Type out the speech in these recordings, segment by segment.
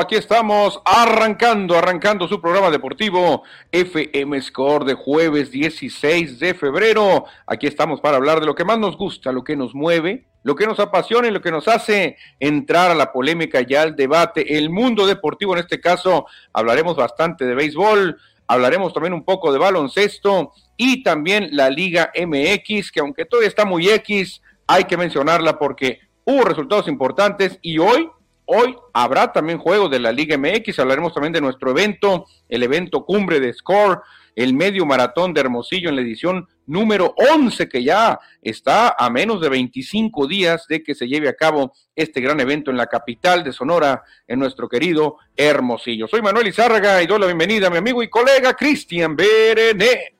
Aquí estamos arrancando, arrancando su programa deportivo FM Score de jueves 16 de febrero. Aquí estamos para hablar de lo que más nos gusta, lo que nos mueve, lo que nos apasiona y lo que nos hace entrar a la polémica y al debate. El mundo deportivo, en este caso, hablaremos bastante de béisbol, hablaremos también un poco de baloncesto y también la Liga MX, que aunque todavía está muy X, hay que mencionarla porque hubo resultados importantes y hoy, hoy habrá también juegos de la Liga MX, hablaremos también de nuestro evento, el evento cumbre de Score, el medio maratón de Hermosillo en la edición número 11, que ya está a menos de 25 días de que se lleve a cabo este gran evento en la capital de Sonora, en nuestro querido Hermosillo. Soy Manuel Izárraga y doy la bienvenida a mi amigo y colega Cristian Berenet.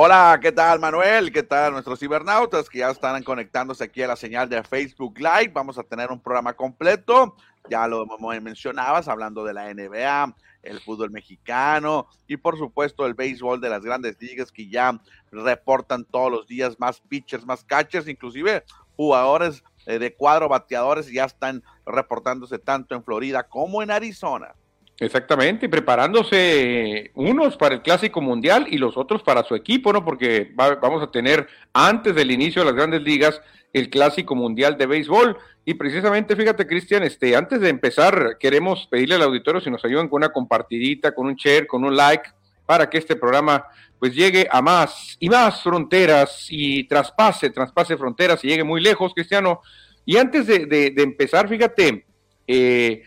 Hola, ¿qué tal Manuel? ¿Qué tal nuestros cibernautas que ya están conectándose aquí a la señal de Facebook Live? Vamos a tener un programa completo, ya lo mencionabas, hablando de la NBA, el fútbol mexicano y por supuesto el béisbol de las grandes ligas que ya reportan todos los días más pitchers, más catchers, inclusive jugadores eh, de cuadro bateadores ya están reportándose tanto en Florida como en Arizona. Exactamente, preparándose unos para el Clásico Mundial y los otros para su equipo, ¿no? Porque vamos a tener antes del inicio de las grandes ligas el Clásico Mundial de Béisbol. Y precisamente, fíjate, Cristian, este, antes de empezar, queremos pedirle al auditorio si nos ayudan con una compartidita, con un share, con un like, para que este programa pues llegue a más y más fronteras y traspase, traspase fronteras y llegue muy lejos, Cristiano. Y antes de, de, de empezar, fíjate, eh,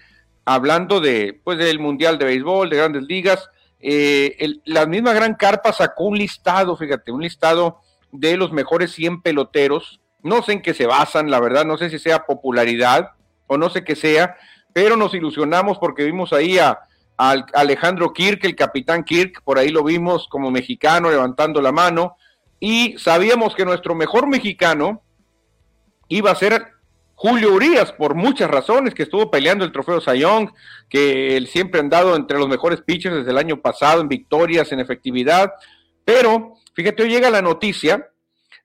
hablando de, pues, del Mundial de Béisbol, de grandes ligas, eh, la misma Gran Carpa sacó un listado, fíjate, un listado de los mejores 100 peloteros. No sé en qué se basan, la verdad, no sé si sea popularidad o no sé qué sea, pero nos ilusionamos porque vimos ahí a, a Alejandro Kirk, el capitán Kirk, por ahí lo vimos como mexicano levantando la mano, y sabíamos que nuestro mejor mexicano iba a ser Julio Urias, por muchas razones, que estuvo peleando el trofeo Sayong, que él siempre ha andado entre los mejores pitchers desde el año pasado en victorias, en efectividad. Pero, fíjate, hoy llega la noticia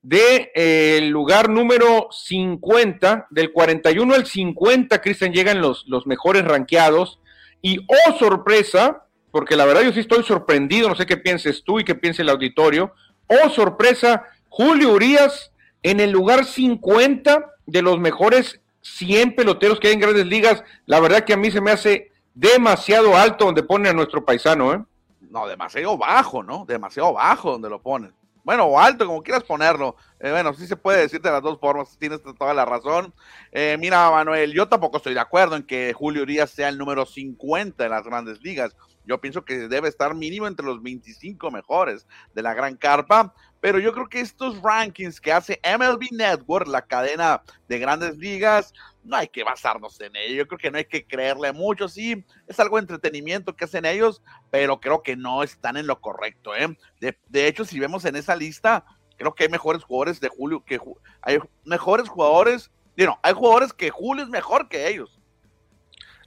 de eh, lugar número 50, del 41 al 50, Cristian, llegan los, los mejores ranqueados. Y, oh sorpresa, porque la verdad yo sí estoy sorprendido, no sé qué pienses tú y qué piense el auditorio. Oh sorpresa, Julio Urias en el lugar 50 de los mejores 100 peloteros que hay en grandes ligas, la verdad que a mí se me hace demasiado alto donde pone a nuestro paisano, ¿eh? No, demasiado bajo, ¿no? Demasiado bajo donde lo ponen. Bueno, o alto, como quieras ponerlo. Eh, bueno, sí se puede decir de las dos formas, tienes toda la razón. Eh, mira, Manuel, yo tampoco estoy de acuerdo en que Julio Urias sea el número 50 de las grandes ligas. Yo pienso que debe estar mínimo entre los 25 mejores de la gran carpa, pero yo creo que estos rankings que hace MLB Network, la cadena de grandes ligas, no hay que basarnos en ello. Yo creo que no hay que creerle mucho. Sí, es algo de entretenimiento que hacen ellos, pero creo que no están en lo correcto. ¿eh? De, hecho, si vemos en esa lista, creo que hay mejores jugadores de Julio, que hay mejores jugadores, no, hay jugadores que Julio es mejor que ellos.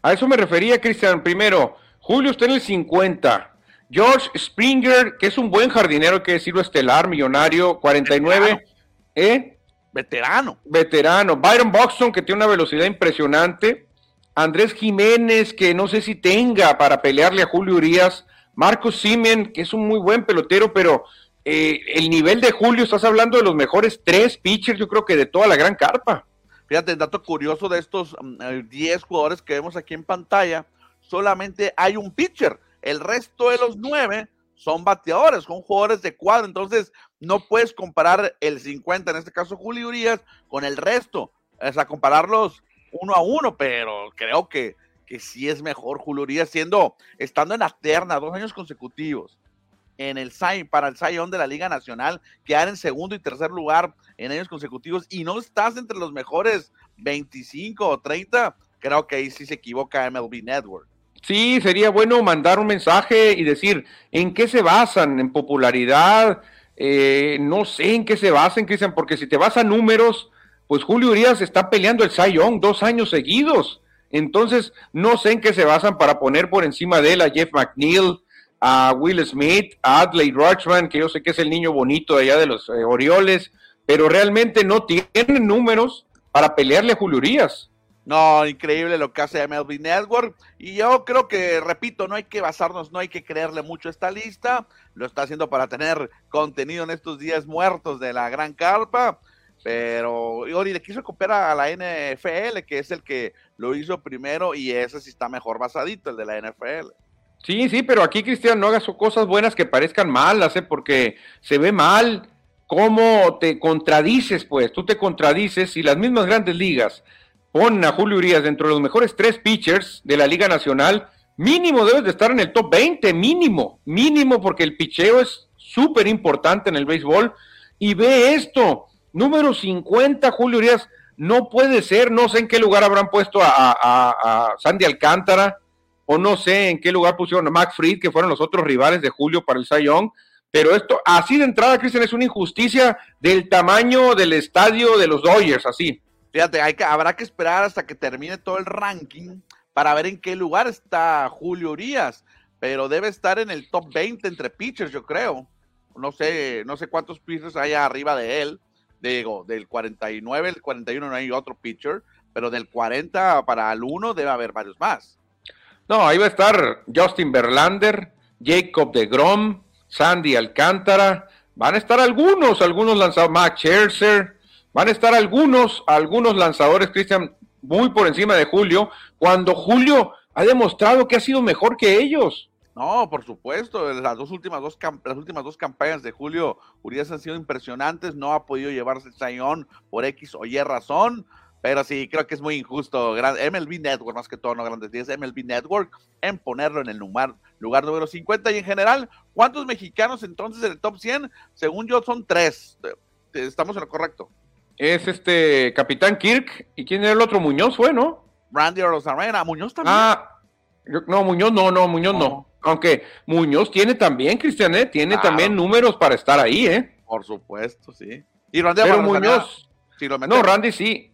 A eso me refería, Cristian. Primero, Julio está en el 50. George Springer, que es un buen jardinero, hay que decirlo, estelar, millonario, 49. Veterano. ¿Eh? Veterano. Veterano. Byron Buxton, que tiene una velocidad impresionante. Andrés Jiménez, que no sé si tenga para pelearle a Julio Urias. Marcos Simen, que es un muy buen pelotero, pero eh, el nivel de Julio, estás hablando de los mejores tres pitchers, yo creo que de toda la gran carpa. Fíjate, el dato curioso de estos 10 mm, jugadores que vemos aquí en pantalla, solamente hay un pitcher el resto de los nueve son bateadores, son jugadores de cuadro. Entonces, no puedes comparar el 50, en este caso Julio Urias, con el resto. O sea, compararlos uno a uno, pero creo que, que sí es mejor Julio Urias siendo, estando en la terna dos años consecutivos en el para el Zion de la Liga Nacional, quedar en segundo y tercer lugar en años consecutivos y no estás entre los mejores 25 o 30, creo que ahí sí se equivoca MLB Network. Sí, sería bueno mandar un mensaje y decir en qué se basan, en popularidad, eh, no sé en qué se basan, Cristian, porque si te vas a números, pues Julio Urias está peleando el Cy dos años seguidos. Entonces, no sé en qué se basan para poner por encima de él a Jeff McNeil, a Will Smith, a Adley Rutschman, que yo sé que es el niño bonito de allá de los eh, Orioles, pero realmente no tienen números para pelearle a Julio Urias. No, increíble lo que hace MLB Network. Y yo creo que, repito, no hay que basarnos, no hay que creerle mucho a esta lista. Lo está haciendo para tener contenido en estos días muertos de la gran carpa. Pero Ori le quiso copiar a la NFL, que es el que lo hizo primero, y ese sí está mejor basadito, el de la NFL. Sí, sí, pero aquí, Cristian, no hagas cosas buenas que parezcan malas, ¿eh? porque se ve mal cómo te contradices, pues, tú te contradices y las mismas grandes ligas ponen a Julio Urias dentro de los mejores tres pitchers de la Liga Nacional, mínimo debes de estar en el top 20, mínimo, mínimo, porque el picheo es súper importante en el béisbol. Y ve esto, número 50, Julio Urias, no puede ser, no sé en qué lugar habrán puesto a, Sandy Alcántara, o no sé en qué lugar pusieron a Max Fried, que fueron los otros rivales de Julio para el Sayón. Pero esto, así de entrada, Cristian, es una injusticia del tamaño del estadio de los Dodgers, así. Fíjate, hay que, habrá que esperar hasta que termine todo el ranking para ver en qué lugar está Julio Urias, pero debe estar en el top 20 entre pitchers, yo creo. No sé, no sé cuántos pitchers hay arriba de él. Digo, del 49, el 41 no hay otro pitcher, pero del 40 para el 1 debe haber varios más. No, ahí va a estar Justin Verlander, Jacob de Grom, Sandy Alcántara, van a estar algunos, algunos lanzados, Max Scherzer, Van a estar algunos, algunos lanzadores, Cristian, muy por encima de Julio, cuando Julio ha demostrado que ha sido mejor que ellos. No, por supuesto, las dos últimas dos, las últimas dos campañas de Julio Urias han sido impresionantes, no ha podido llevarse el sayón por X o Y razón, pero sí, creo que es muy injusto. MLB Network, más que todo, no grandes días, MLB Network, en ponerlo en el lugar, lugar número 50. Y en general, ¿cuántos mexicanos entonces en el top 100? Según yo, son tres. Estamos en lo correcto es este Capitán Kirk. ¿Y quién era el otro? Muñoz fue, ¿no? Randy Rosarena. Muñoz también. Ah, no, Muñoz no, no, Muñoz no. Aunque Muñoz tiene también, Cristian, ¿eh? tiene también números para estar ahí, ¿eh? Por supuesto, sí. Y Randy Pero Muñoz. no, Randy sí.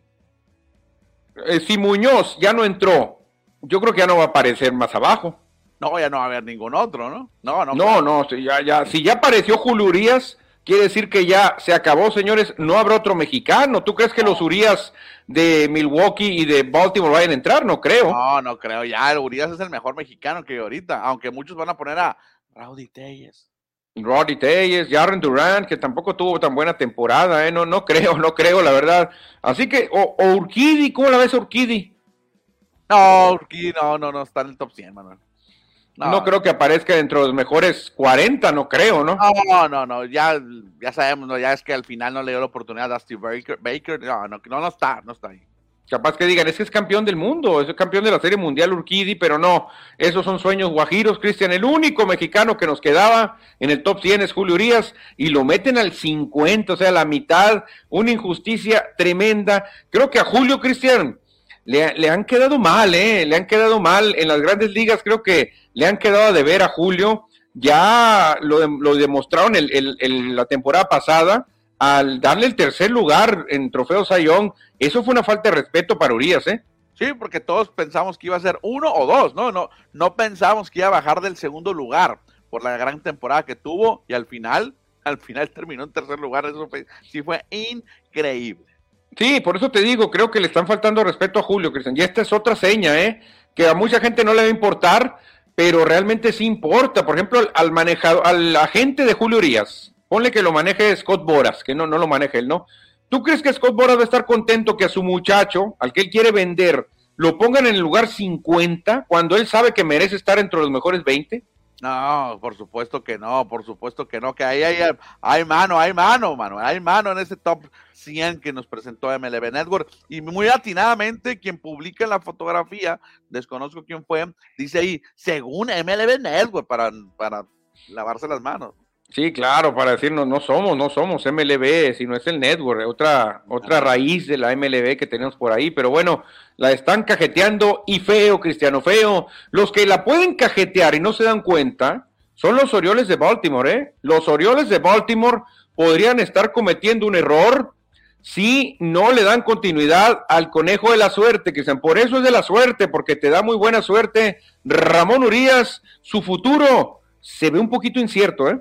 Eh, si Muñoz ya no entró, yo creo que ya no va a aparecer más abajo. No, ya no va a haber ningún otro, ¿no? No, no. No, no, si ya, ya, si ya apareció Julurías, quiere decir que ya se acabó, señores, no habrá otro mexicano. ¿Tú crees que los Urias de Milwaukee y de Baltimore vayan a entrar? No creo. No, no creo. Ya, Urias es el mejor mexicano que ahorita, aunque muchos van a poner a Rowdy Telles. Roddy Telles, Jaren Durant, que tampoco tuvo tan buena temporada, ¿eh? No, no creo, no creo, la verdad. Así que, o, o Urquidi, ¿cómo la ves Urquidi? No, Urquidi, no, no, no, está en el top 100, Manuel. No, creo que aparezca dentro de los mejores 40, no creo, ¿no? No, no, no, ya, ya sabemos, ¿no? ya es que al final no le dio la oportunidad a Steve Baker, Baker no, no, no, está, no está ahí. Capaz que digan, es que es campeón del mundo, es campeón de la Serie Mundial Urquidi, pero no, esos son sueños guajiros, Cristian. El único mexicano que nos quedaba en el top 100 es Julio Urias y lo meten al 50, o sea, la mitad, una injusticia tremenda. Creo que a Julio, Cristian, le, han quedado mal, ¿eh? Le han quedado mal en las grandes ligas, creo que le han quedado de ver a Julio. Ya lo, lo demostraron el, la temporada pasada al darle el tercer lugar en Trofeo Sayón. Eso fue una falta de respeto para Urias, ¿eh? Sí, porque todos pensamos que iba a ser uno o dos, ¿no? No, no pensamos que iba a bajar del segundo lugar por la gran temporada que tuvo y al final, al final terminó en tercer lugar. Eso sí fue increíble. Sí, por eso te digo, creo que le están faltando respeto a Julio, Cristian. Y esta es otra seña, ¿eh? Que a mucha gente no le va a importar, pero realmente sí importa. Por ejemplo, al manejado, al agente de Julio Urias, ponle que lo maneje Scott Boras, que no, no lo maneje él, ¿no? ¿Tú crees que Scott Boras va a estar contento que a su muchacho, al que él quiere vender, lo pongan en el lugar 50 cuando él sabe que merece estar entre los mejores 20? No, por supuesto que no, por supuesto que no, que ahí hay, hay mano, hay mano, mano, hay mano en ese top 100 que nos presentó MLB Network. Y muy atinadamente, quien publica la fotografía, desconozco quién fue, dice ahí, según MLB Network, para, para lavarse las manos. Sí, claro, para decirnos, no somos, no somos MLB, sino es el network, otra, otra raíz de la MLB que tenemos por ahí, pero bueno, la están cajeteando y feo, Cristiano, feo. Los que la pueden cajetear y no se dan cuenta son los Orioles de Baltimore, ¿eh? Los Orioles de Baltimore podrían estar cometiendo un error si no le dan continuidad al conejo de la suerte, Cristian. Por eso es de la suerte, porque te da muy buena suerte. Ramón Urias, su futuro se ve un poquito incierto, ¿eh?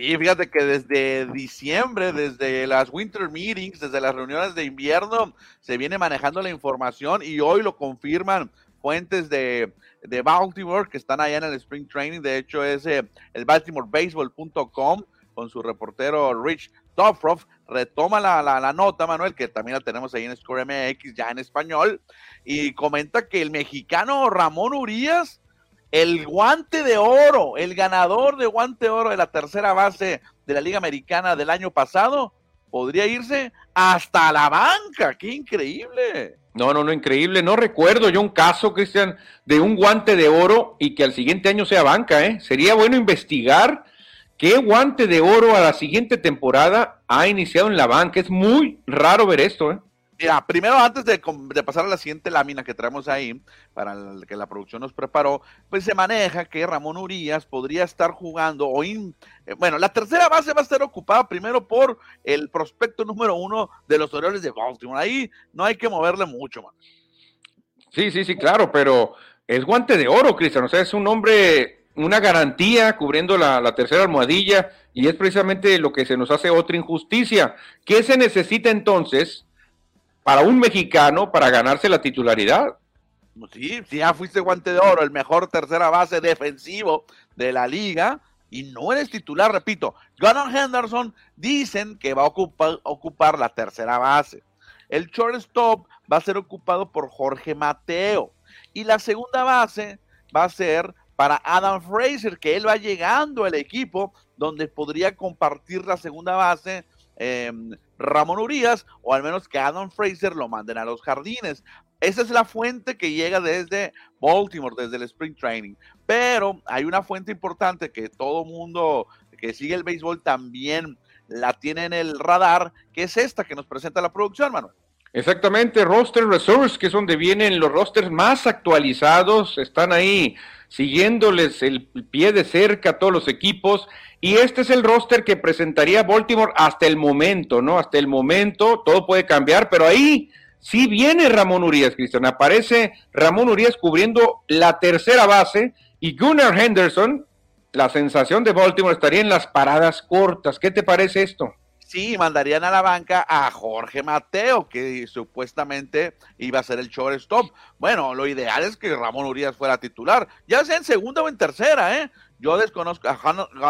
Y fíjate que desde diciembre, desde las winter meetings, desde las reuniones de invierno, se viene manejando la información y hoy lo confirman fuentes de, de Baltimore que están allá en el Spring Training. De hecho, es eh, el BaltimoreBaseball.com con su reportero Rich Tofroff. Retoma la, la, nota, Manuel, que también la tenemos ahí en Score MX, ya en español, y comenta que el mexicano Ramón Urias, el guante de oro, el ganador de guante de oro de la tercera base de la Liga Americana del año pasado, podría irse hasta la banca. ¡Qué increíble! No, no, no, increíble. No recuerdo yo un caso, Cristian, de un guante de oro y que al siguiente año sea banca, ¿eh? Sería bueno investigar qué guante de oro a la siguiente temporada ha iniciado en la banca. Es muy raro ver esto, ¿eh? Mira, primero antes de, pasar a la siguiente lámina que traemos ahí, para que la producción nos preparó, pues se maneja que Ramón Urias podría estar jugando, o eh, bueno, la tercera base va a estar ocupada primero por el prospecto número uno de los Orioles de Baltimore. Ahí no hay que moverle mucho, man. Sí, sí, sí, claro, pero es guante de oro, Cristian. O sea, es un hombre, una garantía cubriendo la, la tercera almohadilla, y es precisamente lo que se nos hace otra injusticia. ¿Qué se necesita entonces? Para un mexicano para ganarse la titularidad. Sí, sí, ya fuiste guante de oro, el mejor tercera base defensivo de la liga y no eres titular, repito. Gunnar Henderson dicen que va a ocupar, ocupar la tercera base. El shortstop va a ser ocupado por Jorge Mateo y la segunda base va a ser para Adam Fraser, que él va llegando al equipo donde podría compartir la segunda base eh, Ramón Urias, o al menos que Adam Fraser lo manden a los jardines. Esa es la fuente que llega desde Baltimore, desde el Spring Training. Pero hay una fuente importante que todo mundo que sigue el béisbol también la tiene en el radar, que es esta que nos presenta la producción, Manuel. Exactamente, Roster Resource, que es donde vienen los rosters más actualizados, están ahí siguiéndoles el pie de cerca a todos los equipos. Y este es el roster que presentaría Baltimore hasta el momento, ¿no? Hasta el momento, todo puede cambiar, pero ahí sí viene Ramón Urias, Cristian. Aparece Ramón Urias cubriendo la tercera base y Gunnar Henderson, la sensación de Baltimore, estaría en las paradas cortas. ¿Qué te parece esto? Sí, mandarían a la banca a Jorge Mateo, que supuestamente iba a ser el shortstop. Bueno, lo ideal es que Ramón Urias fuera titular, ya sea en segunda o en tercera, ¿eh? Yo desconozco, a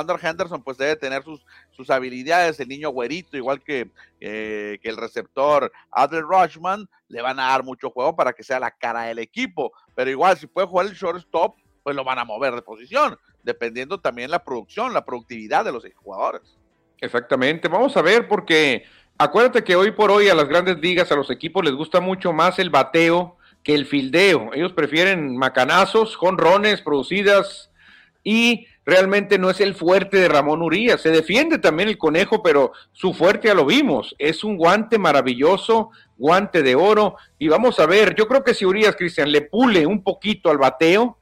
Hunter Henderson pues debe tener sus, sus habilidades, el niño güerito, igual que, eh, que el receptor Adler Rushman, le van a dar mucho juego para que sea la cara del equipo, pero igual si puede jugar el shortstop, pues lo van a mover de posición, dependiendo también la producción, la productividad de los jugadores. Exactamente, vamos a ver porque acuérdate que hoy por hoy a las grandes ligas, a los equipos les gusta mucho más el bateo que el fildeo. Ellos prefieren macanazos, jonrones, producidas y realmente no es el fuerte de Ramón Urias. Se defiende también el conejo, pero su fuerte ya lo vimos. Es un guante maravilloso, guante de oro. Y vamos a ver, yo creo que si Urias, Cristian, le pule un poquito al bateo,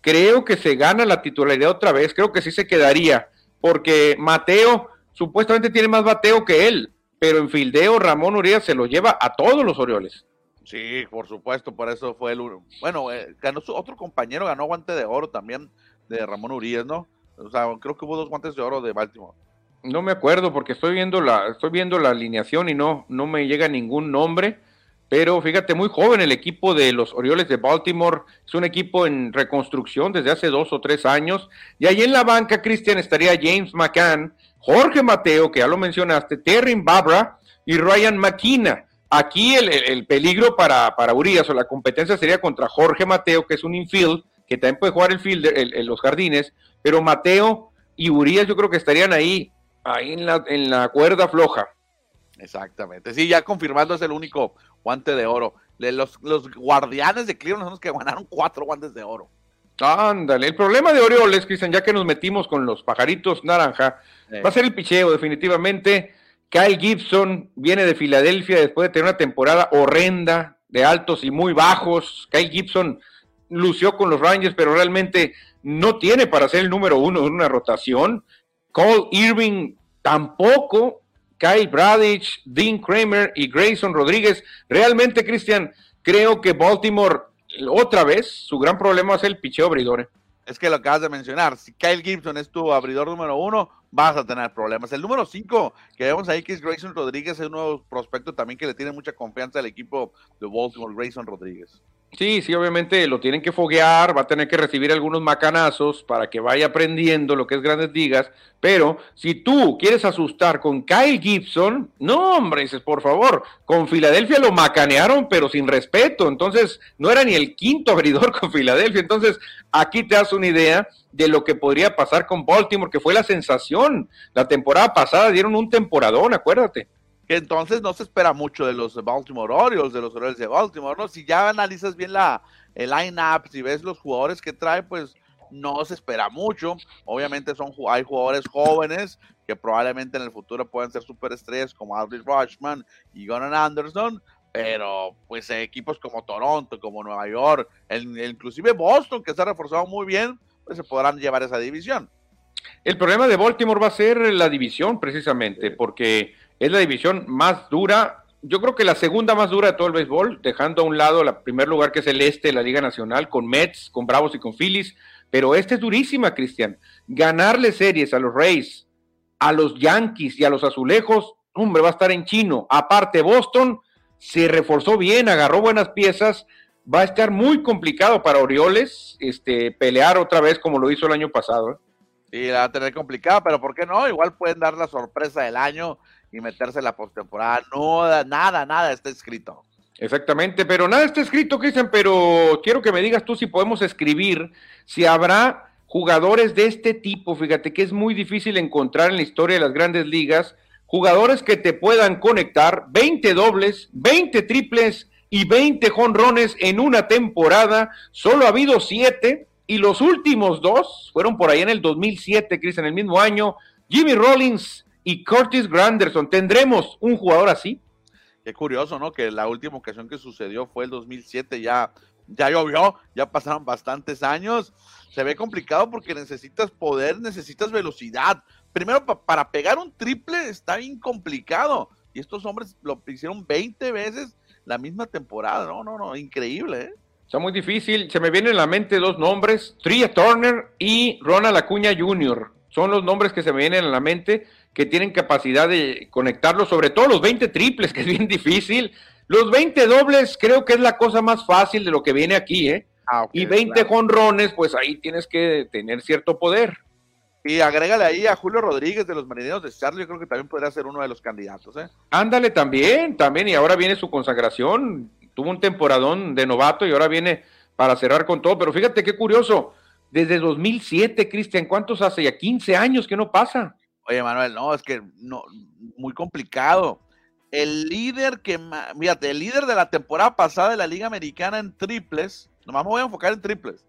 creo que se gana la titularidad otra vez. Creo que sí se quedaría, porque Mateo supuestamente tiene más bateo que él, pero en fildeo Ramón Urias se lo lleva a todos los Orioles. Sí, por supuesto, por eso fue el bueno, eh, ganó su otro compañero, ganó guante de oro también de Ramón Urias, ¿no? O sea, creo que hubo dos guantes de oro de Baltimore. No me acuerdo porque estoy viendo la estoy viendo la alineación y no no me llega ningún nombre, pero fíjate, muy joven el equipo de los Orioles de Baltimore, es un equipo en reconstrucción desde hace dos o tres años, y ahí en la banca, Cristian, estaría James McCann, Jorge Mateo, que ya lo mencionaste, Terry Babra y Ryan McKenna. Aquí el, peligro para, para, Urias o la competencia sería contra Jorge Mateo, que es un infield, que también puede jugar el fielder en los jardines, pero Mateo y Urias yo creo que estarían ahí, ahí en la, en la cuerda floja. Exactamente. Sí, ya confirmando es el único guante de oro. Los, los guardianes de Cleveland son los que ganaron cuatro guantes de oro. Ándale, el problema de Orioles, Cristian, ya que nos metimos con los pajaritos naranja, va a ser el picheo, definitivamente. Kyle Gibson viene de Filadelfia después de tener una temporada horrenda, de altos y muy bajos. Kyle Gibson lució con los Rangers, pero realmente no tiene para ser el número uno en una rotación. Cole Irving tampoco. Kyle Bradich, Dean Kramer y Grayson Rodríguez. Realmente, Cristian, creo que Baltimore otra vez, su gran problema es el picheo abridor. Es que lo acabas de mencionar. Si Kyle Gibson es tu abridor número uno, vas a tener problemas. El número 5 que vemos ahí, que es Grayson Rodríguez, es un nuevo prospecto también que le tiene mucha confianza al equipo de Baltimore, Grayson Rodríguez. Sí, sí, obviamente lo tienen que foguear, va a tener que recibir algunos macanazos para que vaya aprendiendo lo que es grandes ligas, pero si tú quieres asustar con Kyle Gibson, no, hombre, dices, por favor, con Filadelfia lo macanearon, pero sin respeto, entonces no era ni el quinto abridor con Filadelfia, entonces aquí te das una idea de lo que podría pasar con Baltimore, que fue la sensación, la temporada pasada dieron un temporadón, acuérdate que entonces no se espera mucho de los Baltimore Orioles, de los Orioles de Baltimore, ¿no? Si ya analizas bien la, el line-up, si ves los jugadores que trae, pues no se espera mucho. Obviamente son, hay jugadores jóvenes que probablemente en el futuro pueden ser superestrellas como Aldrich Rushman y Gunnar Anderson, pero pues equipos como Toronto, como Nueva York, inclusive Boston, que se ha reforzado muy bien, pues se podrán llevar esa división. El problema de Baltimore va a ser la división precisamente, porque es la división más dura, yo creo que la segunda más dura de todo el béisbol, dejando a un lado el primer lugar que es el este de la Liga Nacional, con Mets, con Bravos y con Phillies, pero esta es durísima, Cristian. Ganarle series a los Rays, a los Yankees y a los Azulejos, hombre, va a estar en chino. Aparte, Boston se reforzó bien, agarró buenas piezas, va a estar muy complicado para Orioles este, pelear otra vez como lo hizo el año pasado. ¿eh? Sí, la va a tener complicada, pero ¿por qué no? Igual pueden dar la sorpresa del año y meterse en la postemporada. No, nada, nada está escrito. Exactamente, pero nada está escrito, Cristian, pero quiero que me digas tú si podemos escribir, si habrá jugadores de este tipo, fíjate que es muy difícil encontrar en la historia de las grandes ligas, jugadores que te puedan conectar 20 dobles, 20 triples y 20 jonrones en una temporada, solo ha habido 7 y los últimos dos fueron por ahí en el 2007, Cristian, en el mismo año, Jimmy Rollins y Curtis Granderson. ¿Tendremos un jugador así? Qué curioso, ¿no? Que la última ocasión que sucedió fue el 2007, ya, ya llovió, ya pasaron bastantes años. Se ve complicado porque necesitas poder, necesitas velocidad. Primero, para pegar un triple está bien complicado. Y estos hombres lo hicieron 20 veces la misma temporada. No, no, no, increíble, ¿eh? Está muy difícil. Se me vienen a la mente dos nombres, Tria Turner y Ronald Acuña Jr. Son los nombres que se me vienen a la mente que tienen capacidad de conectarlo, sobre todo los 20 triples, que es bien difícil. Los 20 dobles creo que es la cosa más fácil de lo que viene aquí, ¿eh? Ah, y 20 jonrones, pues ahí tienes que tener cierto poder. Y agrégale ahí a Julio Rodríguez de los Marineros de Charlie, yo creo que también podría ser uno de los candidatos, ¿eh? Ándale también, también, y ahora viene su consagración. Tuvo un temporadón de novato y ahora viene para cerrar con todo. Pero fíjate qué curioso, desde 2007, Cristian, ¿cuántos hace ya? 15 años que no pasa. Oye, Manuel, no, es que no, muy complicado. El líder que, fíjate, el líder de la temporada pasada de la Liga Americana en triples, nomás me voy a enfocar en triples,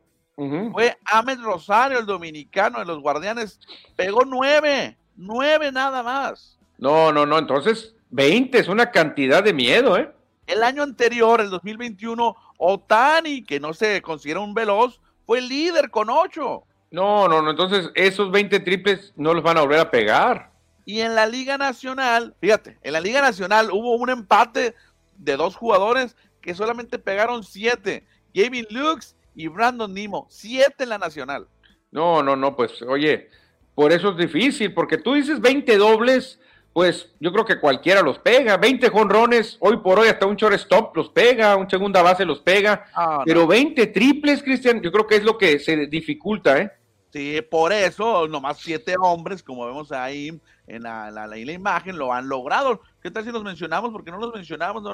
fue Ahmed Rosario, el dominicano de los Guardianes, pegó nueve, nueve nada más. No, no, no, entonces 20 es una cantidad de miedo, ¿eh? El año anterior, el 2021, Otani, que no se considera un veloz, fue líder con ocho. No, no, no. Entonces, esos 20 triples no los van a volver a pegar. Y en la Liga Nacional, fíjate, en la Liga Nacional hubo un empate de dos jugadores que solamente pegaron siete. Gavin Lux y Brandon Nimo. Siete en la Nacional. No, no, no, pues, oye, por eso es difícil, porque tú dices 20 dobles, pues yo creo que cualquiera los pega. 20 jonrones, hoy por hoy hasta un shortstop los pega, un segunda base los pega. Ah, pero 20 triples, Cristian, yo creo que es lo que se dificulta, ¿eh? Sí, por eso nomás siete hombres, como vemos ahí en la, la, imagen, lo han logrado. ¿Qué tal si los mencionamos? Porque no los mencionamos, ¿no?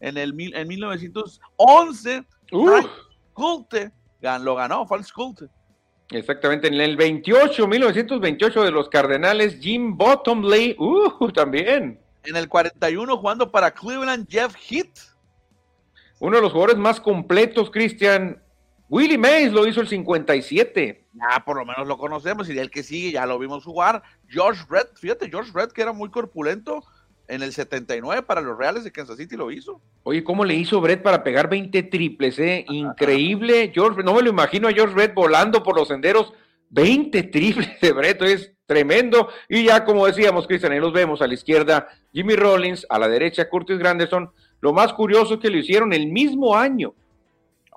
En, el, en 1911, Culte lo ganó, False Culte. Exactamente, en el 28, 1928 de los Cardenales, Jim Bottomley, uh, también. En el 41 jugando para Cleveland, Jeff Heath. Uno de los jugadores más completos, Christian. Willie Mays lo hizo el 57 ya por lo menos lo conocemos y el que sigue ya lo vimos jugar. George Red, fíjate, George Red que era muy corpulento en el 79 para los Reales de Kansas City lo hizo. Oye, ¿cómo le hizo Brett para pegar 20 triples? Eh? Increíble. George, no me lo imagino a George Red volando por los senderos. 20 triples de Brett, es tremendo. Y ya como decíamos, Cristian, ahí los vemos a la izquierda, Jimmy Rollins, a la derecha, Curtis Granderson. Lo más curioso es que lo hicieron el mismo año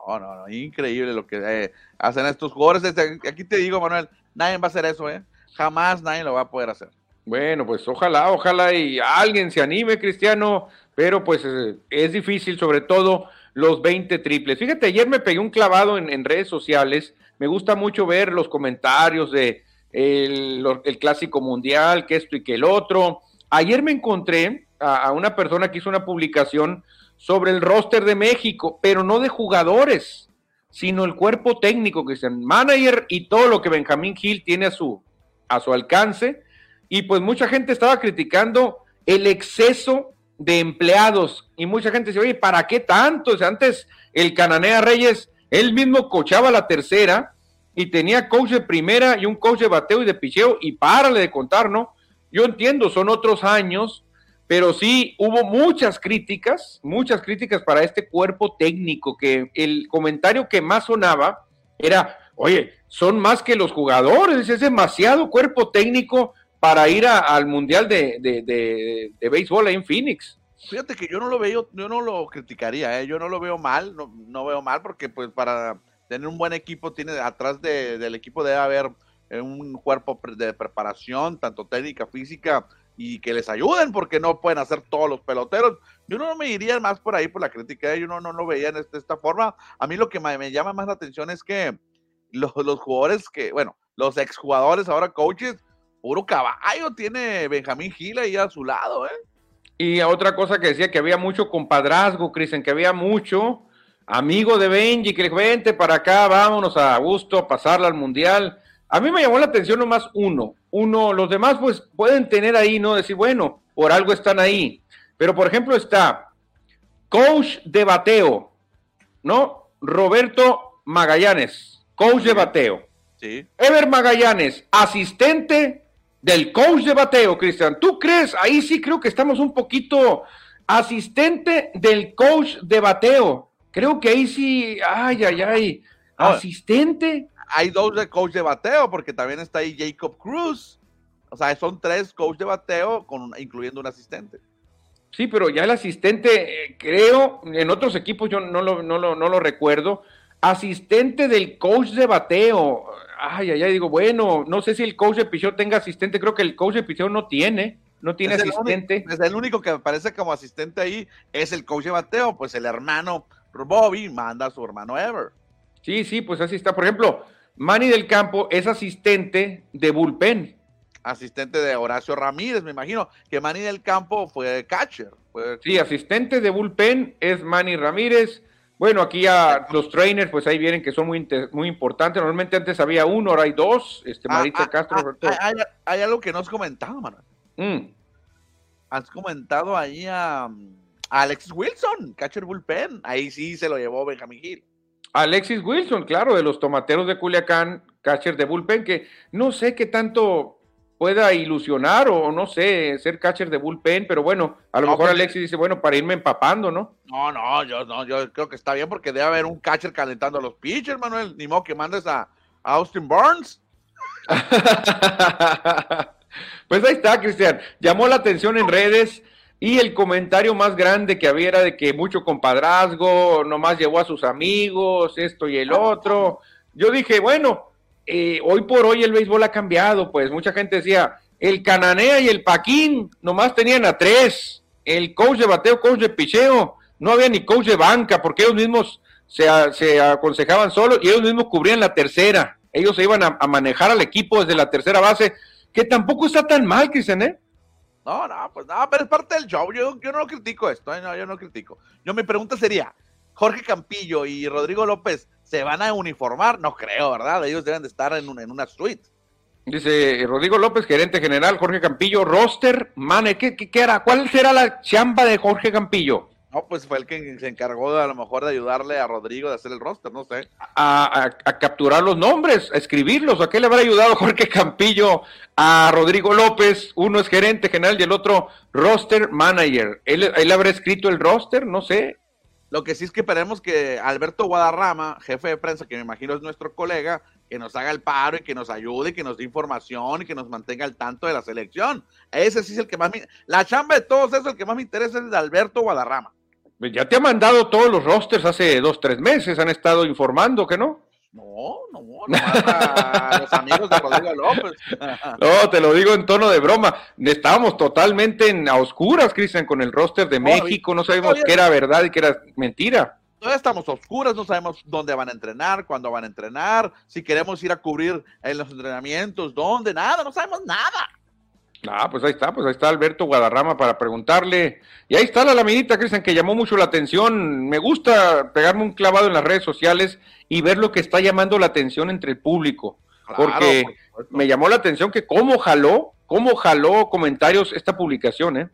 no, no, no, increíble lo que eh, hacen estos jugadores. Este, aquí te digo, Manuel, nadie va a hacer eso, ¿eh? jamás nadie lo va a poder hacer. Bueno, pues ojalá, ojalá y alguien se anime, Cristiano, pero pues eh, es difícil, sobre todo los 20 triples. Fíjate, ayer me pegué un clavado en, redes sociales, me gusta mucho ver los comentarios de el, clásico mundial, que esto y que el otro. Ayer me encontré a, una persona que hizo una publicación sobre el roster de México, pero no de jugadores, sino el cuerpo técnico, que es el manager y todo lo que Benjamín Gil tiene a su, a su alcance y pues mucha gente estaba criticando el exceso de empleados y mucha gente dice, oye, ¿para qué tanto? Antes el Cananea Reyes, él mismo cochaba la tercera y tenía coach de primera y un coach de bateo y de picheo y párale de contar, ¿no? Yo entiendo, son otros años, pero sí hubo muchas críticas, muchas críticas para este cuerpo técnico, que el comentario que más sonaba era, oye, son más que los jugadores, es demasiado cuerpo técnico para ir al Mundial de, de, Béisbol ahí en Phoenix. Fíjate que yo no lo veo, yo no lo criticaría, ¿eh? yo no lo veo mal, no, no, veo mal porque pues para tener un buen equipo tiene atrás del equipo debe haber eh, un cuerpo de preparación, tanto técnica, física y que les ayuden porque no pueden hacer todos los peloteros. Yo no me iría más por ahí por la crítica, ¿eh? yo no, no lo veía de esta, esta forma. A mí lo que me, me llama más la atención es que los, los jugadores que, bueno, los exjugadores ahora coaches puro caballo tiene Benjamín Gil ahí a su lado, ¿eh? Y otra cosa que decía que había mucho compadrazgo, Cristian, que había mucho amigo de Benji, que le vente para acá, vámonos a gusto a pasarla al mundial. A mí me llamó la atención nomás uno, uno, los demás pues pueden tener ahí, ¿no? Decir, bueno, por algo están ahí. Pero por ejemplo está coach de bateo, ¿no? Roberto Magallanes, coach de bateo. Sí. Ever Magallanes, asistente del coach de bateo, Cristian. ¿Tú crees? Ahí sí creo que estamos un poquito asistente del coach de bateo. Creo que ahí sí, ay, ay, ay, asistente. Hay dos de coach de bateo, porque también está ahí Jacob Cruz. O sea, son tres coach de bateo, con, incluyendo un asistente. Sí, pero ya el asistente, eh, creo, en otros equipos yo no lo, no lo, no lo recuerdo, asistente del coach de bateo ay, ay, ay, digo, bueno, no sé si el coach de Pichot tenga asistente, creo que el coach de Pichot no tiene, no tiene asistente. es el único que aparece como asistente ahí, es el coach de bateo, pues el hermano Bobby manda a su hermano Ever. Sí, sí, pues así está. Por ejemplo, Manny del Campo es asistente de bullpen. Asistente de Horacio Ramírez, me imagino que Manny del Campo fue catcher. Sí, asistente de bullpen es Manny Ramírez. Bueno, aquí ya los trainers, pues ahí vienen que son muy, muy importantes. Normalmente antes había uno, ahora hay dos. Este, ah, Marita ah, Castro. Ah, hay, algo que no has comentado, Manuel. Mm. Has comentado ahí a, Alexis Wilson, catcher bullpen. Ahí sí se lo llevó Benjamin Hill. Alexis Wilson, claro, de los tomateros de Culiacán, catcher de bullpen, que no sé qué tanto pueda ilusionar o no sé, ser catcher de bullpen, pero bueno, a lo mejor pues, Alexis dice, bueno, para irme empapando, ¿no? No, no, yo no, yo creo que está bien porque debe haber un catcher calentando a los pitchers, Manuel, ni modo que mandes a, Austin Burns. pues ahí está, Cristian. Llamó la atención en redes y el comentario más grande que había era de que mucho compadrazgo, nomás llevó a sus amigos, esto y el otro. Yo dije, bueno, eh, hoy por hoy el béisbol ha cambiado, pues mucha gente decía, el Cananea y el Paquín nomás tenían a tres, el coach de bateo, coach de picheo, no había ni coach de banca, porque ellos mismos se, aconsejaban solos y ellos mismos cubrían la tercera, ellos se iban a, manejar al equipo desde la tercera base, que tampoco está tan mal, Cristian, ¿eh? No, no, pues no, pero es parte del show, yo, yo no critico esto, ¿eh? no, yo no critico. Yo mi pregunta sería, Jorge Campillo y Rodrigo López se van a uniformar, no creo, ¿verdad? Ellos deben de estar en, en una suite. Dice Rodrigo López, gerente general, Jorge Campillo, roster, mane, ¿qué, qué, era? ¿Cuál será la chamba de Jorge Campillo? No, pues fue el que se encargó de, a lo mejor de ayudarle a Rodrigo de hacer el roster, no sé. A, capturar los nombres, a escribirlos. ¿A qué le habrá ayudado Jorge Campillo a Rodrigo López? Uno es gerente general y el otro roster manager. ¿Él, él habrá escrito el roster? No sé. Lo que sí es que esperemos que Alberto Guadarrama, jefe de prensa, que me imagino es nuestro colega, que nos haga el paro y que nos ayude, que nos dé información y que nos mantenga al tanto de la selección. Ese sí es el que más me... La chamba de todos eso, el que más me interesa es el de Alberto Guadarrama. Ya te ha mandado todos los rosters hace dos, tres meses, han estado informando, ¿que no? No, no, no, a los amigos de Rodrigo López. no, te lo digo en tono de broma. Estábamos totalmente en, a oscuras, Cristian, con el roster de México. No sabemos qué era verdad y qué era mentira. Todavía estamos a oscuras, no sabemos dónde van a entrenar, cuándo van a entrenar, si queremos ir a cubrir en los entrenamientos, dónde, nada, no sabemos nada. Ah, pues ahí está, pues ahí está Alberto Guadarrama para preguntarle. Y ahí está la laminita, Cristian, que llamó mucho la atención. Me gusta pegarme un clavado en las redes sociales y ver lo que está llamando la atención entre el público. porque me llamó la atención que cómo jaló, cómo jaló comentarios esta publicación, ¿eh?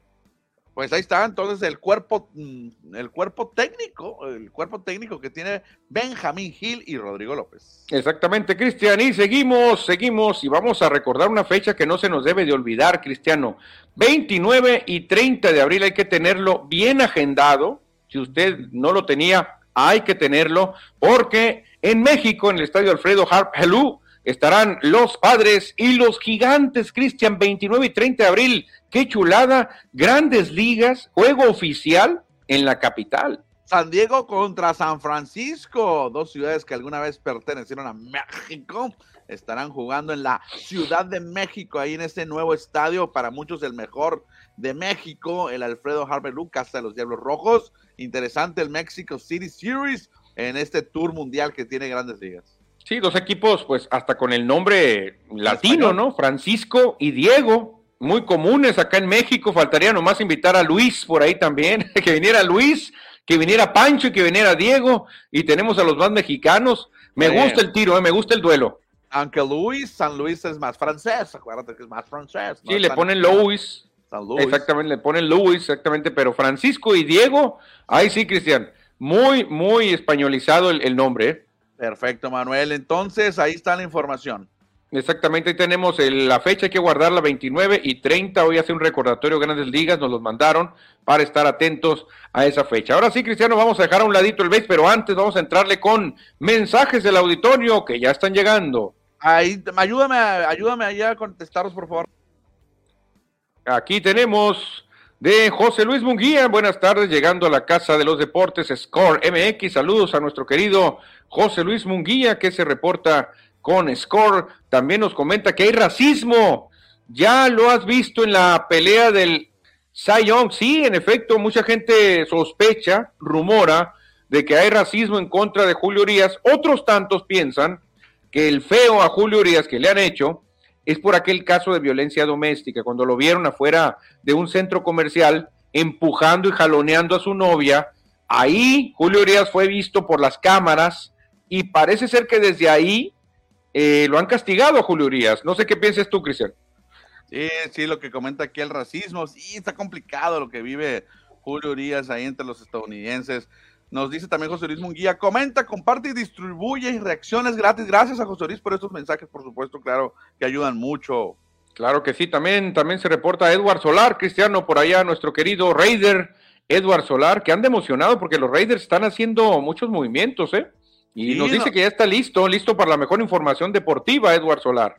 Pues ahí está entonces el cuerpo, mm, el cuerpo técnico, el cuerpo técnico que tiene Benjamín Gil y Rodrigo López. Exactamente, Cristian, y seguimos, seguimos y vamos a recordar una fecha que no se nos debe de olvidar, Cristiano. 29 y 30 de abril hay que tenerlo bien agendado. Si usted no lo tenía, hay que tenerlo, porque en México, en el estadio Alfredo Harp Helú, estarán los padres y los gigantes, Cristian, 29 y 30 de abril. Qué chulada, grandes ligas, juego oficial en la capital. San Diego contra San Francisco, dos ciudades que alguna vez pertenecieron a México, estarán jugando en la Ciudad de México, ahí en este nuevo estadio, para muchos el mejor de México, el Alfredo Harvey Lucas de los Diablos Rojos. Interesante el Mexico City Series en este tour mundial que tiene grandes ligas. Sí, dos equipos, pues hasta con el nombre latino, ¿no? Francisco y Diego muy comunes acá en México. Faltaría nomás invitar a Luis por ahí también, que viniera Luis, que viniera Pancho y que viniera Diego. Y tenemos a los más mexicanos. Me gusta el tiro, eh, me gusta el duelo. Aunque Luis, San Luis es más francés, acuérdate que es más francés. Sí, le ponen Luis. Exactamente, le ponen Luis, exactamente, pero Francisco y Diego, ahí sí, Cristian, muy, muy españolizado el, el nombre. Eh. Perfecto, Manuel. Entonces, ahí está la información. Exactamente, ahí tenemos la fecha, hay que guardarla 29 y 30. Hoy hace un recordatorio Grandes Ligas, nos los mandaron para estar atentos a esa fecha. Ahora sí, Cristiano, vamos a dejar a un ladito el base, pero antes vamos a entrarle con mensajes del auditorio que ya están llegando. Ahí, ayúdame, ayúdame allá a contestarlos, por favor. Aquí tenemos de José Luis Munguía. Buenas tardes, llegando a la Casa de los Deportes Score MX. Saludos a nuestro querido José Luis Munguía, que se reporta con Score. También nos comenta que hay racismo. Ya lo has visto en la pelea del Cy Young. Sí, en efecto, mucha gente sospecha, rumora de que hay racismo en contra de Julio Urias. Otros tantos piensan que el feo a Julio Urias que le han hecho es por aquel caso de violencia doméstica, cuando lo vieron afuera de un centro comercial empujando y jaloneando a su novia. Ahí Julio Urias fue visto por las cámaras y parece ser que desde ahí eh, lo han castigado a Julio Urias. No sé qué piensas tú, Cristian. Sí, sí, lo que comenta aquí el racismo. Sí, está complicado lo que vive Julio Urias ahí entre los estadounidenses. Nos dice también José Luis Munguía, comenta, comparte y distribuye reacciones gratis. Gracias a José Luis por estos mensajes, por supuesto, claro, que ayudan mucho. Claro que sí, también, también se reporta Edward Solar, Cristiano, por allá, nuestro querido Raider, Edward Solar, que anda emocionado porque los Raiders están haciendo muchos movimientos, ¿eh? Y nos dice que ya está listo, listo para la mejor información deportiva, Edward Solar.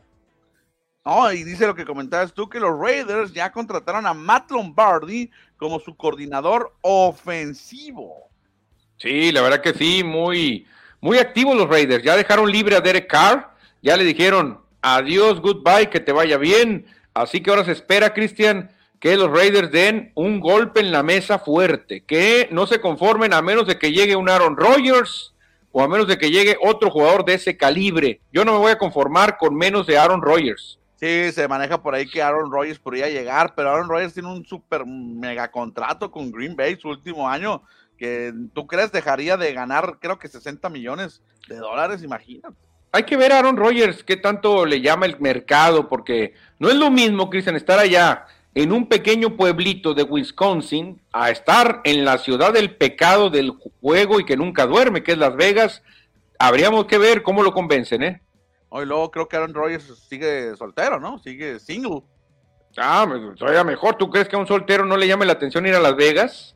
No, y dice lo que comentabas tú, que los Raiders ya contrataron a Matt Lombardi como su coordinador ofensivo. Sí, la verdad que sí, muy, muy activos los Raiders. Ya dejaron libre a Derek Carr, ya le dijeron adiós, goodbye, que te vaya bien. Así que ahora se espera, Cristian, que los Raiders den un golpe en la mesa fuerte, que no se conformen a menos de que llegue un Aaron Rodgers o a menos de que llegue otro jugador de ese calibre. Yo no me voy a conformar con menos de Aaron Rodgers. Sí, se maneja por ahí que Aaron Rodgers podría llegar, pero Aaron Rodgers tiene un super mega contrato con Green Bay su último año, que tú crees dejaría de ganar creo que 60 millones de dólares, imagínate. Hay que ver a Aaron Rodgers qué tanto le llama el mercado, porque no es lo mismo, Cristian, estar allá en un pequeño pueblito de Wisconsin a estar en la ciudad del pecado del juego y que nunca duerme, que es Las Vegas, habríamos que ver cómo lo convencen, ¿eh? Hoy luego creo que Aaron Rodgers sigue soltero, ¿no? Sigue single. Ah, todavía mejor. ¿Tú crees que a un soltero no le llame la atención ir a Las Vegas?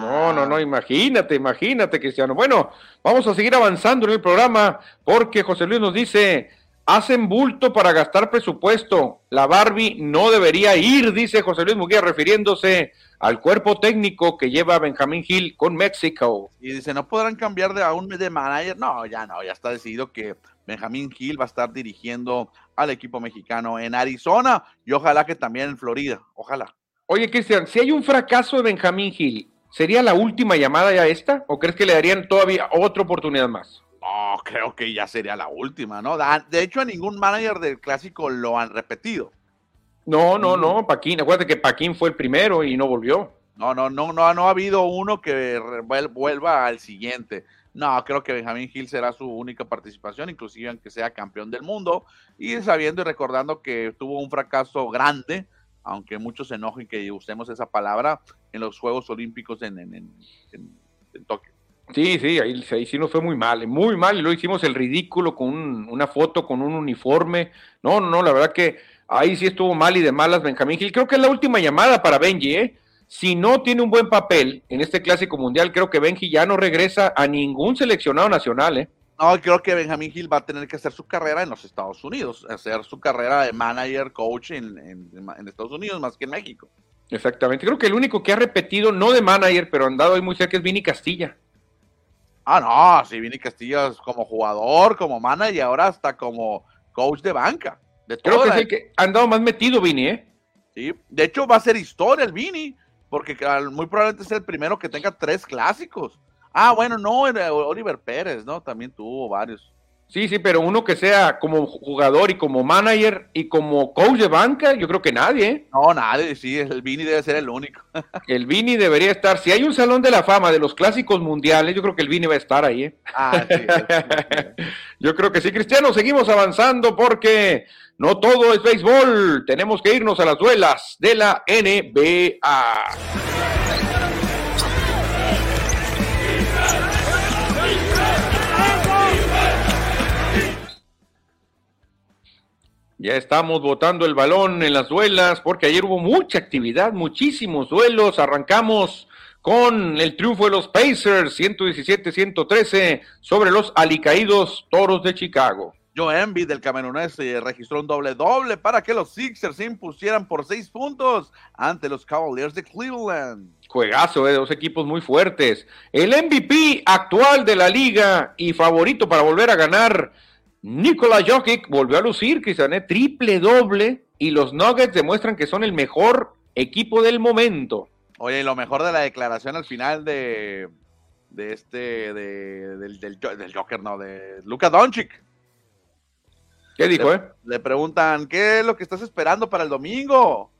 No, no, no, imagínate, imagínate, Cristiano. Bueno, vamos a seguir avanzando en el programa porque José Luis nos dice, hacen bulto para gastar presupuesto. La Barbie no debería ir, dice José Luis Muguía, refiriéndose al cuerpo técnico que lleva Benjamín Hill con México. Y dice, ¿no podrán cambiar de aún de manager? No, ya no, ya está decidido que Benjamín Hill va a estar dirigiendo al equipo mexicano en Arizona y ojalá que también en Florida, ojalá. Oye, Cristian, si hay un fracaso de Benjamín Hill, ¿sería la última llamada ya esta? ¿O crees que le darían todavía otra oportunidad más? No, creo que ya sería la última, ¿no? De hecho, a ningún manager del clásico lo han repetido. No, no, no, Paquín, acuérdate que Paquín fue el primero y no volvió. No, no, no, no, no ha habido uno que vuelva al siguiente. No, creo que Benjamín Gil será su única participación, inclusive aunque sea campeón del mundo, y sabiendo y recordando que tuvo un fracaso grande, aunque muchos se enojen que usemos esa palabra, en los Juegos Olímpicos en, en, en Tokio. Sí, sí, ahí, sí nos fue muy mal, muy mal, y lo hicimos el ridículo con una foto, con un uniforme. No, no, no, la verdad que ahí sí estuvo mal y de malas Benjamín Gil. Creo que es la última llamada para Benji, ¿eh? Si no tiene un buen papel en este clásico mundial, creo que Benji ya no regresa a ningún seleccionado nacional, ¿eh? No, creo que Benjamín Gil va a tener que hacer su carrera en los Estados Unidos, hacer su carrera de manager, coach en, en Estados Unidos más que en México. Exactamente. Creo que el único que ha repetido, no de manager, pero andado ahí muy cerca es Vini Castilla. Ah, no, sí, Vini Castillo como jugador, como manager y ahora hasta como coach de banca. De Creo que es el que ha andado más metido, Vini, ¿eh? Sí, de hecho va a ser historia el Vini, porque muy probablemente es el primero que tenga tres clásicos. Ah, bueno, no, Oliver Pérez, ¿no? También tuvo varios. Sí, sí, pero uno que sea como jugador y como manager y como coach de banca, yo creo que nadie. ¿eh? No, nadie, sí, el Vini debe ser el único. el Vini debería estar. Si hay un salón de la fama de los clásicos mundiales, yo creo que el Vini va a estar ahí. ¿eh? Ah, sí, yo creo que sí, Cristiano, seguimos avanzando porque no todo es béisbol. Tenemos que irnos a las duelas de la NBA. Ya estamos botando el balón en las duelas porque ayer hubo mucha actividad, muchísimos duelos. Arrancamos con el triunfo de los Pacers 117-113 sobre los alicaídos Toros de Chicago. Joe Embiid del camerunés eh, registró un doble doble para que los Sixers se impusieran por seis puntos ante los Cavaliers de Cleveland. Juegazo de eh, dos equipos muy fuertes. El MVP actual de la liga y favorito para volver a ganar Nikola Jokic volvió a lucir, Cristian, triple doble y los Nuggets demuestran que son el mejor equipo del momento. Oye, y lo mejor de la declaración al final de, de este, de, del, del, Joker, no, de Luka Doncic. ¿Qué dijo, le, eh? Le preguntan, ¿qué es lo que estás esperando para el domingo?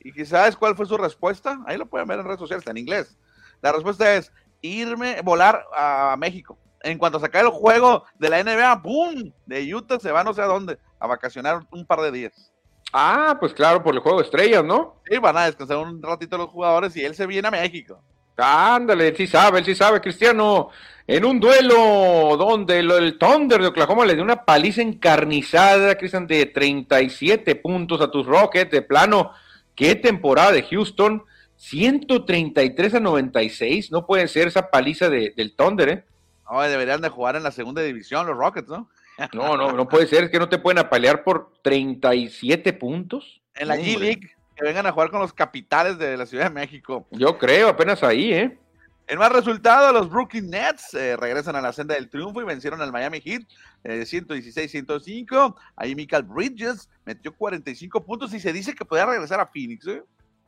Y quizás cuál fue su respuesta. Ahí lo pueden ver en redes sociales, está en inglés. La respuesta es irme, volar a México en cuanto se acabe el juego de la NBA, ¡pum! De Utah se va no sé a dónde, a vacacionar un par de días. Ah, pues claro, por el juego de estrellas, ¿no? Sí, van a descansar un ratito los jugadores y él se viene a México. Ándale, él sí sabe, él sí sabe, Cristiano. En un duelo donde el Thunder de Oklahoma le dio una paliza encarnizada, Cristian, de 37 puntos a tus Rockets, de plano. Qué temporada de Houston. 133 a 96, no puede ser esa paliza del Thunder, ¿eh? No, deberían de jugar en la segunda división los Rockets, ¿no? No, no, no puede ser, es que no te pueden apalear por 37 puntos. En la G-League, que vengan a jugar con los capitales de la Ciudad de México. Yo creo, apenas ahí, ¿eh? En más resultado, los Brooklyn Nets eh, regresan a la senda del triunfo y vencieron al Miami Heat eh, 116-105. Ahí Michael Bridges metió 45 puntos y se dice que podía regresar a Phoenix. ¿eh?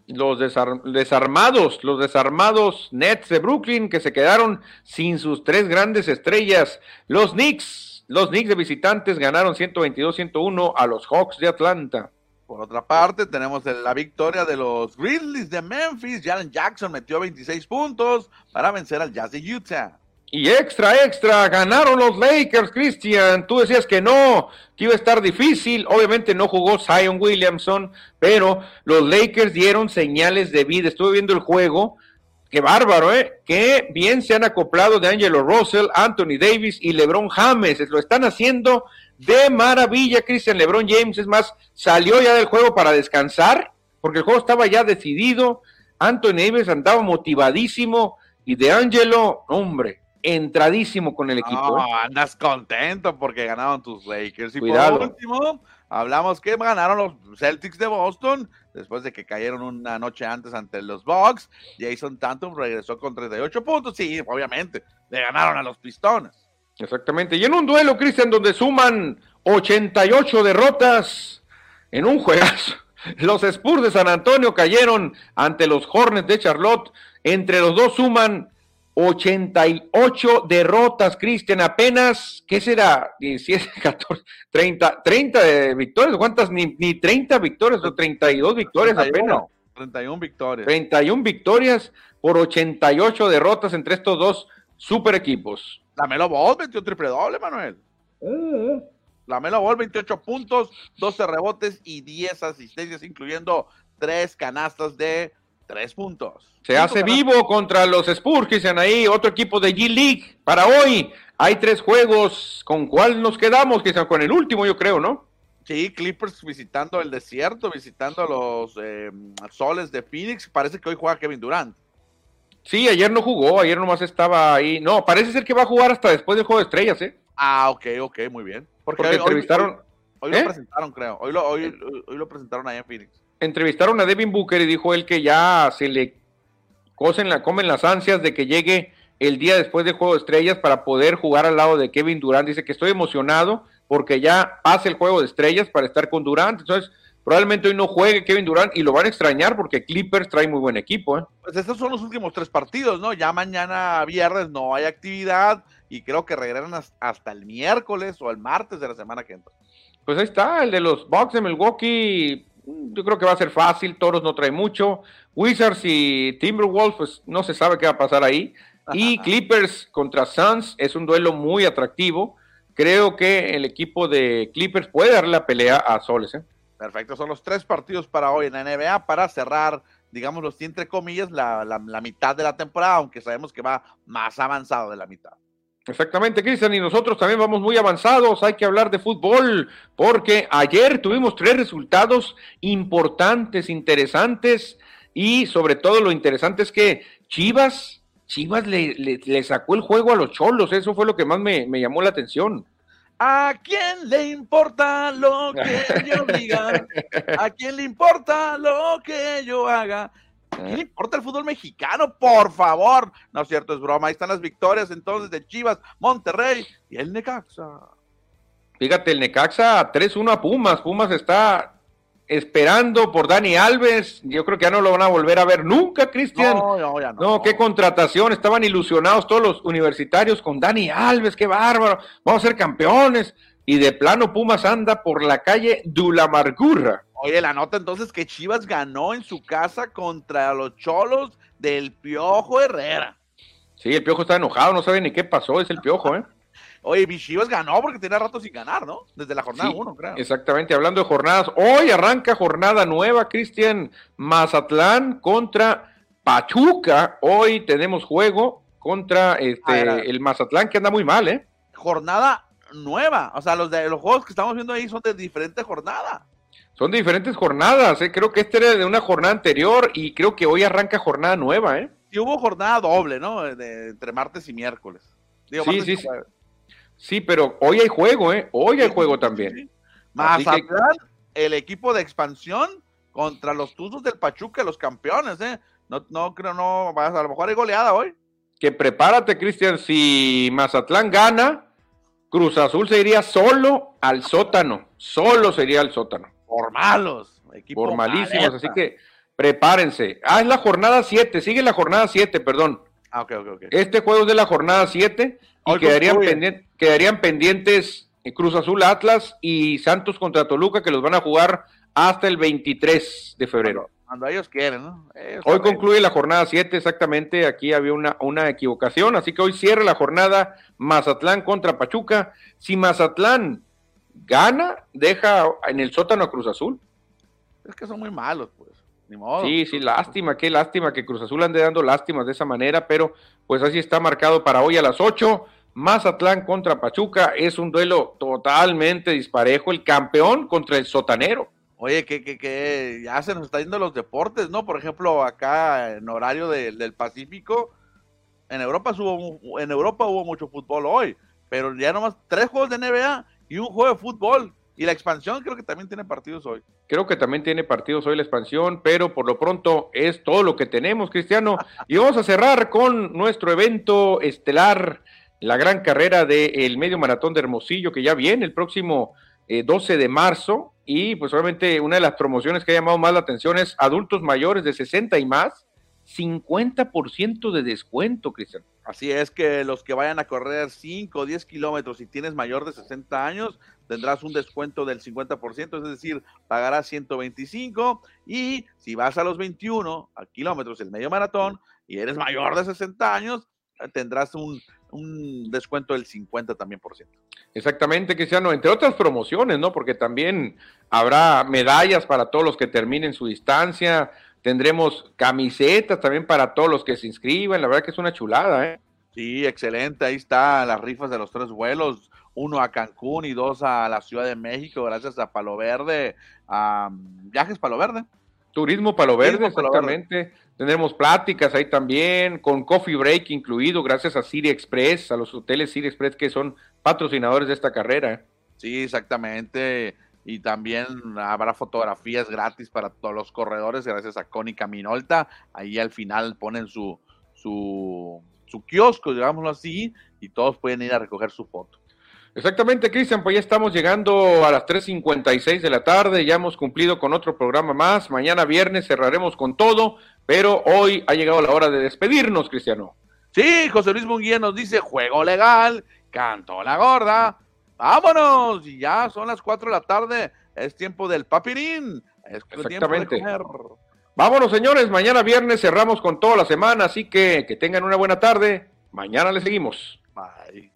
Los desarmados, los desarmados Nets de Brooklyn que se quedaron sin sus tres grandes estrellas. Los Knicks, los Knicks de visitantes ganaron 122-101 a los Hawks de Atlanta. Por otra parte, tenemos la victoria de los Grizzlies de Memphis. Jalen Jackson metió 26 puntos para vencer al Jazz de Utah. Y extra, extra, ganaron los Lakers, Christian. Tú decías que no, que iba a estar difícil. Obviamente no jugó Zion Williamson, pero los Lakers dieron señales de vida. Estuve viendo el juego. Qué bárbaro, ¿eh? Qué bien se han acoplado de Angelo Russell, Anthony Davis y LeBron James. Lo están haciendo de maravilla, Christian. LeBron James, es más, salió ya del juego para descansar, porque el juego estaba ya decidido. Anthony Davis andaba motivadísimo y de Angelo, hombre, entradísimo con el equipo. No, ¿eh? andas contento porque ganaron tus Lakers. Y por último, hablamos que ganaron los Celtics de Boston después de que cayeron una noche antes ante los Bucks. Jason Tatum regresó con 38 puntos. Sí, obviamente, le ganaron a los Pistones. Exactamente. Y en un duelo, Cristian, donde suman 88 derrotas en un juegazo. Los Spurs de San Antonio cayeron ante los Hornets de Charlotte. Entre los dos suman 88 derrotas, Cristian. Apenas, ¿qué será? 17, 14, 30, 30 de victorias. ¿Cuántas? Ni, ni 30 victorias o 32 victorias 31, apenas. 31 victorias. 31 victorias por 88 derrotas entre estos dos super equipos. La Melo Ball metió triple doble, Manuel. Uh La Melo Ball, 28 puntos, 12 rebotes y 10 asistencias, incluyendo 3 canastas de 3 puntos. Se hace vivo contra los Spurs, que dicen ahí, otro equipo de G-League. Para hoy hay tres juegos. ¿Con cuál nos quedamos? Quizá con el último, yo creo, ¿no? Sí, Clippers visitando el desierto, visitando los eh, soles de Phoenix. Parece que hoy juega Kevin Durant. Sí, ayer no jugó, ayer nomás estaba ahí. No, parece ser que va a jugar hasta después del juego de estrellas, ¿eh? Ah, ok, ok, muy bien. Porque, hoy, entrevistaron. Hoy, lo ¿Eh? presentaron, creo. Hoy lo, hoy, hoy lo presentaron ahí en Phoenix. Entrevistaron a Devin Booker y dijo él que ya se le cosen la, comen las ansias de que llegue el día después del juego de estrellas para poder jugar al lado de Kevin Durant. Dice que estoy emocionado porque ya pase el juego de estrellas para estar con Durant. Entonces, Probablemente hoy no juegue Kevin Durant y lo van a extrañar porque Clippers trae muy buen equipo. ¿eh? Pues estos son los últimos tres partidos, ¿no? Ya mañana viernes no hay actividad y creo que regresan hasta el miércoles o el martes de la semana que entra. Pues ahí está, el de los Bucks de Milwaukee, yo creo que va a ser fácil, Toros no trae mucho. Wizards y Timberwolves, pues no se sabe qué va a pasar ahí. Y Clippers contra Suns es un duelo muy atractivo. Creo que el equipo de Clippers puede darle la pelea a Soles. ¿eh? Perfecto, son los tres partidos para hoy en la NBA para cerrar, digamos, entre comillas, la, la, mitad de la temporada, aunque sabemos que va más avanzado de la mitad. Exactamente, Cristian, y nosotros también vamos muy avanzados. Hay que hablar de fútbol, porque ayer tuvimos tres resultados importantes, interesantes, y sobre todo lo interesante es que Chivas, Chivas le, le, sacó el juego a los cholos, eso fue lo que más me, me llamó la atención. ¿A quién le importa lo que yo diga? ¿A quién le importa lo que yo haga? ¿A quién le importa el fútbol mexicano? Por favor. No es cierto, es broma. Ahí están las victorias entonces de Chivas, Monterrey y el Necaxa. Fíjate, el Necaxa 3-1 a Pumas. Pumas está esperando por Dani Alves. Yo creo que ya no lo van a volver a ver nunca, Cristian. No, no, ya no. No, qué contratación. Estaban ilusionados todos los universitarios con Dani Alves, qué bárbaro. Vamos a ser campeones. Y de plano Pumas anda por la calle de la amargura. Oye, la nota entonces que Chivas ganó en su casa contra los Cholos del Piojo Herrera. Sí, el Piojo está enojado, no sabe ni qué pasó, es el Piojo, ¿eh? Oye, Bichivas ganó porque tenía rato sin ganar, ¿no? Desde la jornada 1, creo. Exactamente, hablando de jornadas, hoy arranca jornada nueva, Cristian Mazatlán contra Pachuca. Hoy tenemos juego contra este, el Mazatlán, que anda muy mal, ¿eh? Jornada nueva, o sea, los, de, los juegos que estamos viendo ahí son de diferente jornada. Son de diferentes jornadas, ¿eh? creo que este era de una jornada anterior y creo que hoy arranca jornada nueva, ¿eh? Y hubo jornada doble, ¿no? De, entre martes y miércoles. sí, sí, sí. Sí, pero hoy hay juego, ¿eh? Hoy hay juego también. Mazatlán, el equipo de expansión contra los Tuzos del Pachuca, los campeones, ¿eh? No, no creo, no, a lo mejor hay goleada hoy. Que prepárate, Cristian, si Mazatlán gana, Cruz Azul se iría solo al sótano, solo sería al sótano. Por malos, por malísimos, así que prepárense. Ah, es la jornada 7, sigue la jornada 7, perdón. Ah, ok, ok, ok. Este juego es de la jornada 7 y quedarían, pendientes, quedarían pendientes Cruz Azul Atlas y Santos contra Toluca que los van a jugar hasta el 23 de febrero. Cuando ellos quieren, ¿no? hoy concluye la jornada 7, exactamente. Aquí había una, una equivocación, así que hoy cierra la jornada Mazatlán contra Pachuca. Si Mazatlán gana, deja en el sótano a Cruz Azul. Es que son muy malos, pues. Sí, sí, lástima, qué lástima que Cruz Azul ande dando lástimas de esa manera, pero pues así está marcado para hoy a las 8. Mazatlán contra Pachuca es un duelo totalmente disparejo. El campeón contra el sotanero. Oye, que, que, que ya se nos está yendo los deportes, ¿no? Por ejemplo, acá en horario del Pacífico, en Europa, hubo, en Europa hubo mucho fútbol hoy, pero ya nomás tres juegos de NBA y un juego de fútbol. Y la expansión creo que también tiene partidos hoy. Creo que también tiene partidos hoy la expansión, pero por lo pronto es todo lo que tenemos, Cristiano. Y vamos a cerrar con nuestro evento estelar, la gran carrera del medio maratón de Hermosillo, que ya viene el próximo 12 eh, de marzo. Y pues obviamente una de las promociones que ha llamado más la atención es adultos mayores de 60 y más 50% de descuento, Cristian. Así es que los que vayan a correr 5 o 10 kilómetros y tienes mayor de 60 años, tendrás un descuento del 50%, es decir, pagarás 125 y si vas a los 21 kilómetros el medio maratón y eres mayor de 60 años, tendrás un, un descuento del 50 también por ciento. Exactamente, Cristiano, entre otras promociones, ¿no? Porque también habrá medallas para todos los que terminen su distancia, Tendremos camisetas también para todos los que se inscriban. La verdad que es una chulada, ¿eh? Sí, excelente. Ahí está las rifas de los tres vuelos. Uno a Cancún y dos a la Ciudad de México, gracias a Palo Verde, a Viajes Palo Verde. Turismo Palo Verde, exactamente. Tendremos pláticas ahí también, con Coffee Break incluido, gracias a Siri Express, a los hoteles Siri Express que son patrocinadores de esta carrera. ¿eh? Sí, exactamente y también habrá fotografías gratis para todos los corredores gracias a Cónica Minolta. Ahí al final ponen su, su, su kiosco, digámoslo así, y todos pueden ir a recoger su foto. Exactamente, Cristian, pues ya estamos llegando a las 3.56 de la tarde, ya hemos cumplido con otro programa más, mañana viernes cerraremos con todo, pero hoy ha llegado la hora de despedirnos, Cristiano. Sí, José Luis Munguía nos dice, juego legal, canto la gorda, vámonos, ya son las 4 de la tarde, es tiempo del papirín, es Exactamente. Vámonos, señores, mañana viernes cerramos con toda la semana, así que que tengan una buena tarde, mañana le seguimos. Bye.